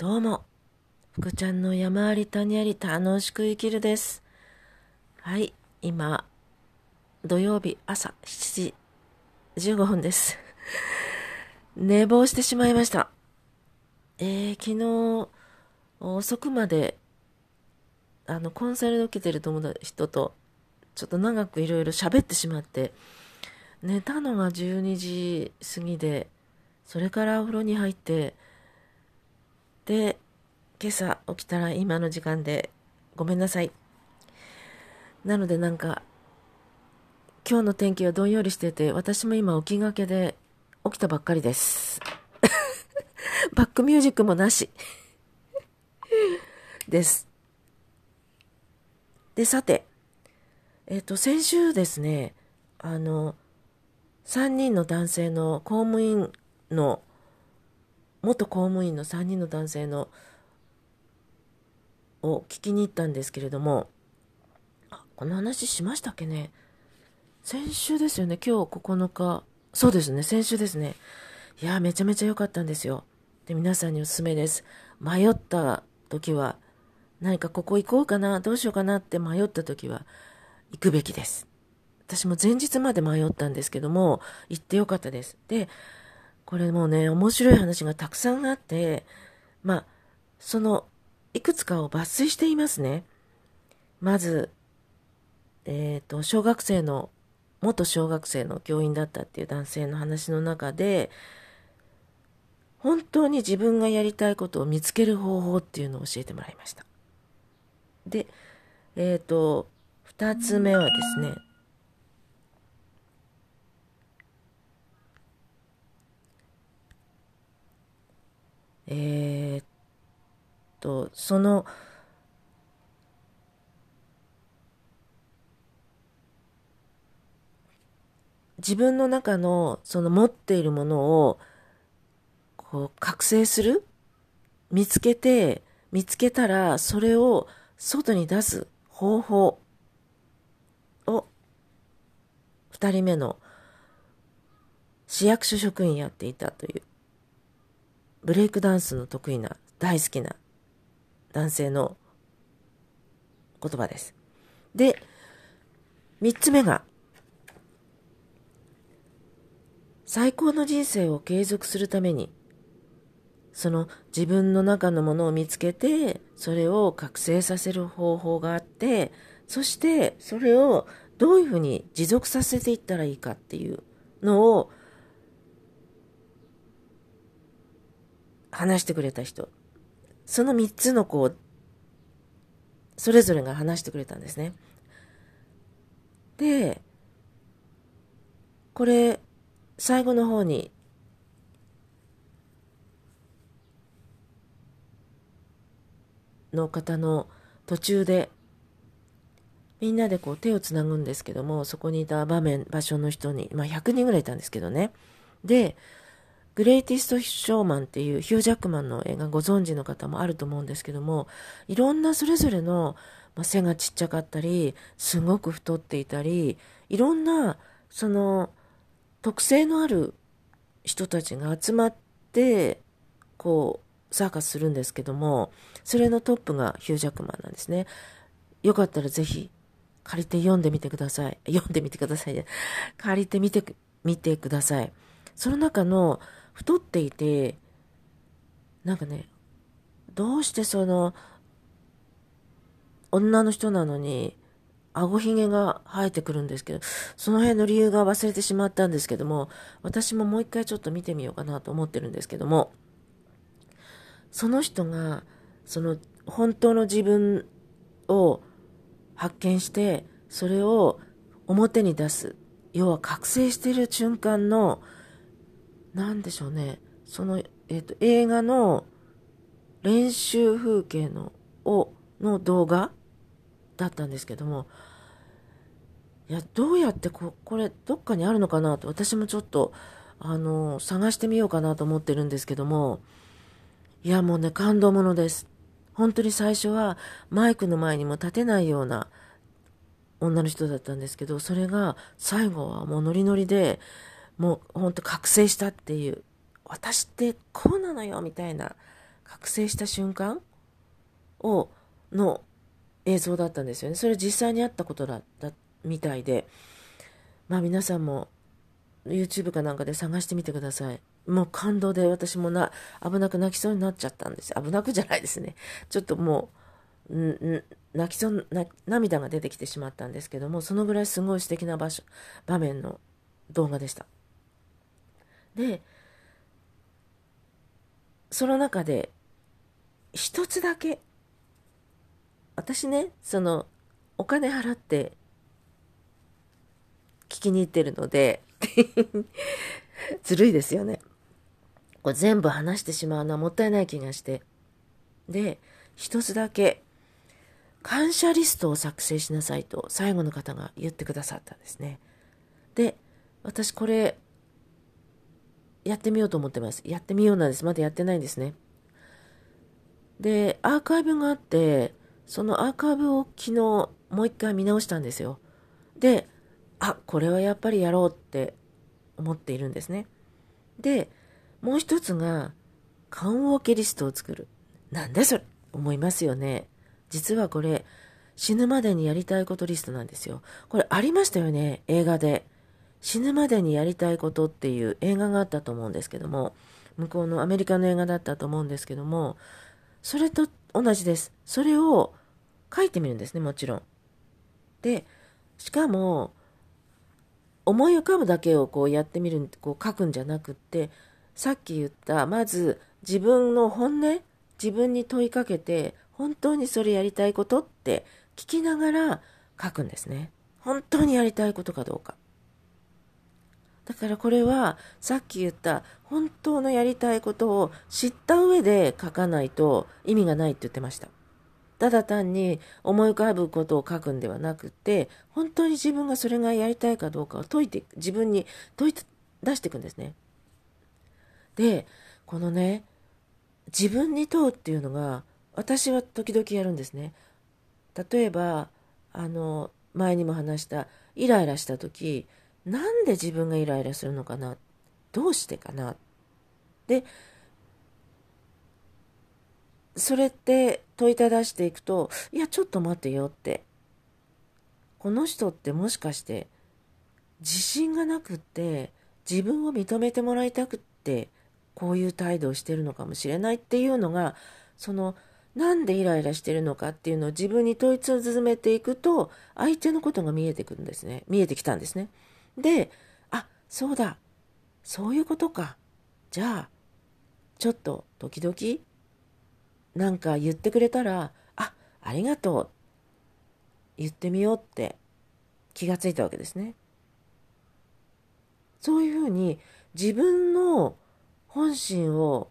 どうも、福ちゃんの山あり谷あり楽しく生きるです。はい、今、土曜日朝7時15分です。寝坊してしまいました。えー、昨日、遅くまで、あの、コンサル受けてる友達人と、ちょっと長くいろいろ喋ってしまって、寝たのが12時過ぎで、それからお風呂に入って、で、今朝起きたら今の時間でごめんなさい。なのでなんか、今日の天気はどんよりしてて、私も今起きがけで起きたばっかりです。バックミュージックもなし。です。で、さて、えっ、と、先週ですね、あの、3人の男性の公務員の元公務員の3人の男性のを聞きに行ったんですけれどもこの話しましたっけね？先週ですよね。今日9日。そうですね。先週ですね。いやめちゃめちゃ良かったんですよ。で皆さんにおすすめです。迷った時は何かここ行こうかな？どうしようかなって迷った時は行くべきです。私も前日まで迷ったんですけども行ってよかったです。でこれもうね、面白い話がたくさんあって、まあ、その、いくつかを抜粋していますね。まず、えっ、と、小学生の、元小学生の教員だったっていう男性の話の中で、本当に自分がやりたいことを見つける方法っていうのを教えてもらいました。で、えっ、と、二つ目はですね、えーっと、その、自分の中のその持っているものをこう覚醒する見つけて見つけたらそれを外に出す方法を二人目の市役所職員やっていたという。ブレイクダンスの得意な大好きな男性の言葉です。で、三つ目が、最高の人生を継続するために、その自分の中のものを見つけて、それを覚醒させる方法があって、そしてそれをどういうふうに持続させていったらいいかっていうのを話してくれた人。その3つのこう、それぞれが話してくれたんですね。で、これ、最後の方に、の方の途中で、みんなでこう手をつなぐんですけども、そこにいた場面、場所の人に、まあ100人ぐらいいたんですけどね。で、グレイティスト・ショーマンっていうヒュージャックマンの映画ご存知の方もあると思うんですけども、いろんなそれぞれの、まあ、背がちっちゃかったり、すごく太っていたり、いろんな、その、特性のある人たちが集まって、こう、サーカスするんですけども、それのトップがヒュージャックマンなんですね。よかったらぜひ、借りて読んでみてください。読んでみてくださいね。借りてみて、みてください。その中の、太っていて、なんかね、どうしてその、女の人なのに、顎ひげが生えてくるんですけど、その辺の理由が忘れてしまったんですけども、私ももう一回ちょっと見てみようかなと思ってるんですけども、その人が、その、本当の自分を発見して、それを表に出す。要は覚醒している瞬間の、なんでしょうね。その、えっ、と、映画の練習風景の、を、の動画だったんですけども、いや、どうやってこ、これ、どっかにあるのかなと、私もちょっと、あの、探してみようかなと思ってるんですけども、いや、もうね、感動ものです。本当に最初は、マイクの前にも立てないような女の人だったんですけど、それが、最後はもうノリノリで、もう本当覚醒したっていう、私ってこうなのよみたいな覚醒した瞬間を、の映像だったんですよね。それ実際にあったことだったみたいで、まあ皆さんも YouTube かなんかで探してみてください。もう感動で私もな、危なく泣きそうになっちゃったんです。危なくじゃないですね。ちょっともう、泣きそうな、涙が出てきてしまったんですけども、そのぐらいすごい素敵な場所、場面の動画でした。で、その中で、一つだけ、私ね、その、お金払って聞きに行ってるので ずるいですよね。これ全部話してしまうのはもったいない気がして。で、一つだけ、感謝リストを作成しなさいと最後の方が言ってくださったんですね。で、私これ、やってみようと思ってます。やってみようなんです。まだやってないんですね。で、アーカイブがあって、そのアーカイブを昨日もう一回見直したんですよ。で、あ、これはやっぱりやろうって思っているんですね。で、もう一つが、缶オケリストを作る。なんでそれ思いますよね。実はこれ、死ぬまでにやりたいことリストなんですよ。これありましたよね、映画で。死ぬまでにやりたいことっていう映画があったと思うんですけども、向こうのアメリカの映画だったと思うんですけども、それと同じです。それを書いてみるんですね、もちろん。で、しかも、思い浮かぶだけをこうやってみる、こう書くんじゃなくって、さっき言った、まず自分の本音、自分に問いかけて、本当にそれやりたいことって聞きながら書くんですね。本当にやりたいことかどうか。だからこれはさっき言った本当のやりたいことを知った上で書かないと意味がないって言ってました。ただ単に思い浮かぶことを書くんではなくて、本当に自分がそれがやりたいかどうかを解いて、自分に問いて出していくんですね。で、このね、自分に問うっていうのが、私は時々やるんですね。例えば、あの、前にも話した、イライラした時、なんで自分がイライラするのかな？どうしてかな？で、それって問いただしていくと、いや、ちょっと待ってよって。この人ってもしかして自信がなくって自分を認めてもらいたくってこういう態度をしてるのかもしれないっていうのがそのなんでイライラしてるのかっていうのを自分に問い続めていくと相手のことが見えてくるんですね。見えてきたんですね。であそうだそういうことかじゃあちょっと時々なんか言ってくれたら、あ、ありがとう。言ってみようって気がついたわけですね。そういうふうに自分の本心を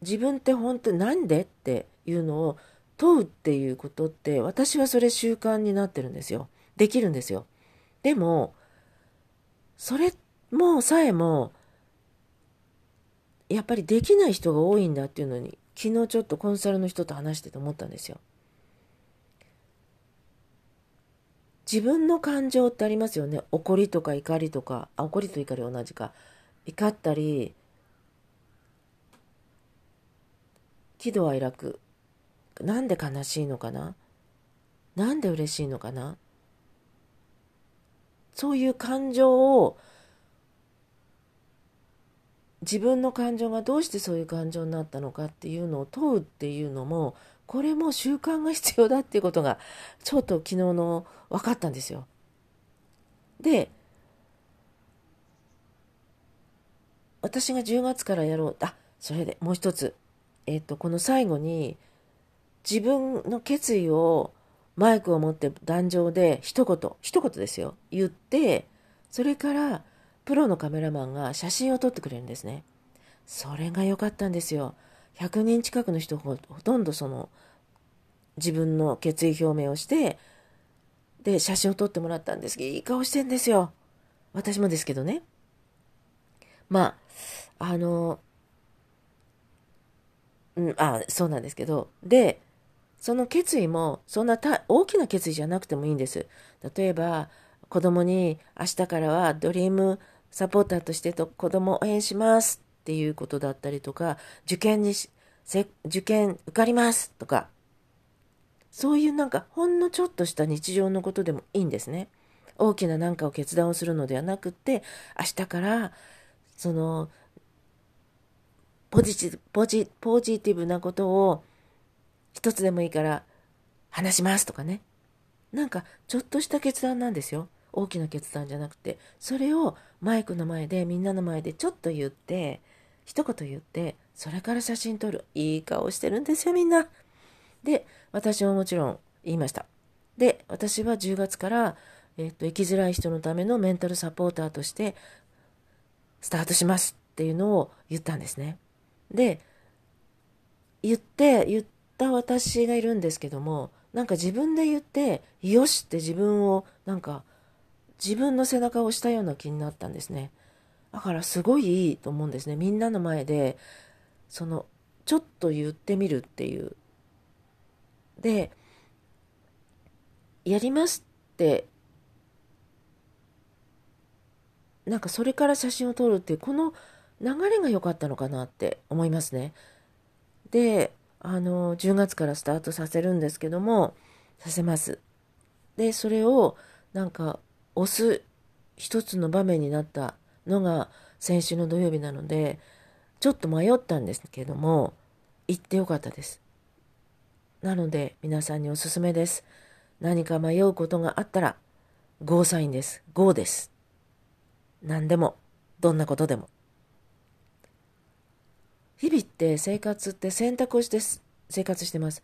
自分って本当なんでっていうのを問うっていうことって私はそれ習慣になってるんですよ。できるんですよ。でも、それもさえもやっぱりできない人が多いんだっていうのに昨日ちょっとコンサルの人と話してて思ったんですよ。自分の感情ってありますよね。怒りとか怒りとか、あ、怒りと怒り同じか。怒ったり、喜怒哀楽。なんで悲しいのかな？なんで嬉しいのかな？そういう感情を自分の感情がどうしてそういう感情になったのかっていうのを問うっていうのもこれも習慣が必要だっていうことがちょっと昨日の分かったんですよ。で私が10月からやろうあそれでもう一つえっ、とこの最後に自分の決意をマイクを持って壇上で一言一言ですよ言ってそれからプロのカメラマンが写真を撮ってくれるんですね。それが良かったんですよ。100人近くの人ほとんどその自分の決意表明をして、で、写真を撮ってもらったんですけど、いい顔してんですよ。私もですけどね。まあ、あの、うん、あ、そうなんですけど、で、その決意も、そんな大きな決意じゃなくてもいいんです。例えば、子供に明日からはドリームサポーターとしてと子供を応援しますっていうことだったりとか、受験に受験受かりますとか、そういうなんかほんのちょっとした日常のことでもいいんですね。大きな何かを決断をするのではなくって、明日からそのポジティブ、ポジポジティブなことを一つでもいいから話しますとかね。なんかちょっとした決断なんですよ。大きな決断じゃなくて、それをマイクの前でみんなの前でちょっと言って、一言言って、それから写真撮る。いい顔してるんですよ、みんな。で、私ももちろん言いました。で、私は10月から、えっと、生きづらい人のためのメンタルサポーターとして、スタートしますっていうのを言ったんですね。で、言って、言った私がいるんですけども、なんか自分で言って、よしって自分を、なんか、自分の背中を押したような気になったんですね。だからすごいいいと思うんですね。みんなの前で、その、ちょっと言ってみるっていう。で、やりますってなんかそれから写真を撮るっていうこの流れが良かったのかなって思いますね。であの10月からスタートさせるんですけどもさせます。でそれをなんか押す一つの場面になったのが先週の土曜日なのでちょっと迷ったんですけども行ってよかったです。なので皆さんにおすすめです。何か迷うことがあったら、ゴーサインです。ゴーです。何でも、どんなことでも。日々って生活って選択をして生活してます。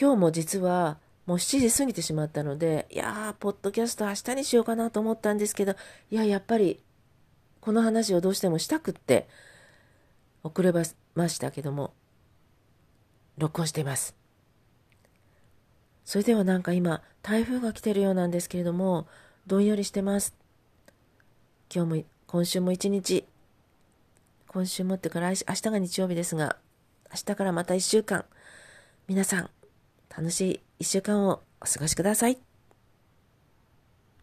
今日も実はもう7時過ぎてしまったので、いやー、ポッドキャスト明日にしようかなと思ったんですけど、いや、やっぱりこの話をどうしてもしたくって遅れましたけども、録音しています。それではなんか今、台風が来てるようなんですけれども、どんよりしてます。今日も、今週も一日、今週もってから明日が日曜日ですが、明日からまた一週間、皆さん、楽しい一週間をお過ごしください。